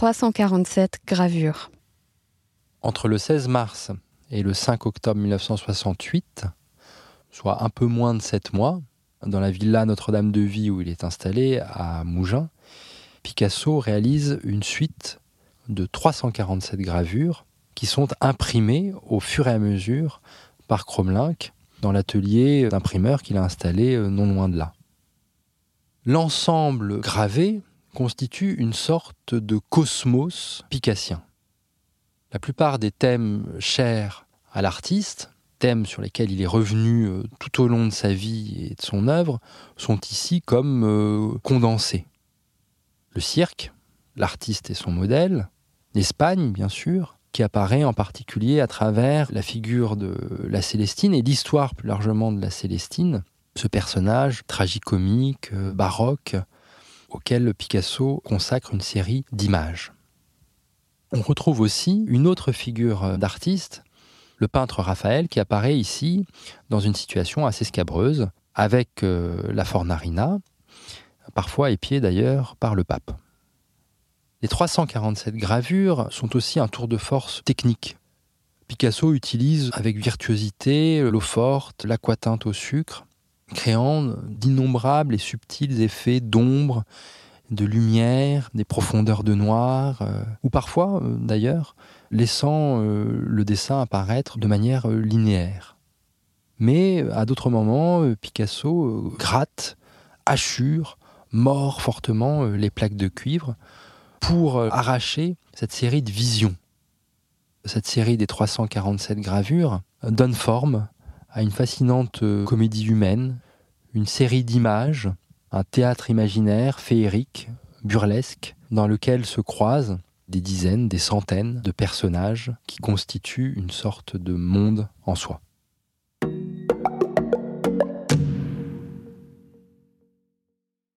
347 gravures. Entre le 16 mars et le 5 octobre 1968, soit un peu moins de sept mois, dans la villa Notre-Dame de Vie où il est installé à Mougins, Picasso réalise une suite de 347 gravures qui sont imprimées au fur et à mesure par Cromlink dans l'atelier d'imprimeur qu'il a installé euh, non loin de là. L'ensemble gravé constitue une sorte de cosmos picassien. La plupart des thèmes chers à l'artiste, thèmes sur lesquels il est revenu euh, tout au long de sa vie et de son œuvre, sont ici comme euh, condensés. Le cirque, l'artiste et son modèle, l'Espagne bien sûr, qui apparaît en particulier à travers la figure de la Célestine et l'histoire plus largement de la Célestine, ce personnage tragicomique, euh, baroque, auquel Picasso consacre une série d'images. On retrouve aussi une autre figure d'artiste, le peintre Raphaël, qui apparaît ici dans une situation assez scabreuse, avec euh, la Fornarina, parfois épiée d'ailleurs par le pape. Les 347 gravures sont aussi un tour de force technique. Picasso utilise avec virtuosité l'eau forte, l'aquatinte au sucre, créant d'innombrables et subtils effets d'ombre, de lumière, des profondeurs de noir, euh, ou parfois euh, d'ailleurs laissant euh, le dessin apparaître de manière linéaire. Mais à d'autres moments, Picasso gratte, hachure, mord fortement les plaques de cuivre pour arracher cette série de visions. Cette série des 347 gravures donne forme à une fascinante euh, comédie humaine, une série d'images, un théâtre imaginaire, féerique, burlesque, dans lequel se croisent des dizaines, des centaines de personnages qui constituent une sorte de monde en soi.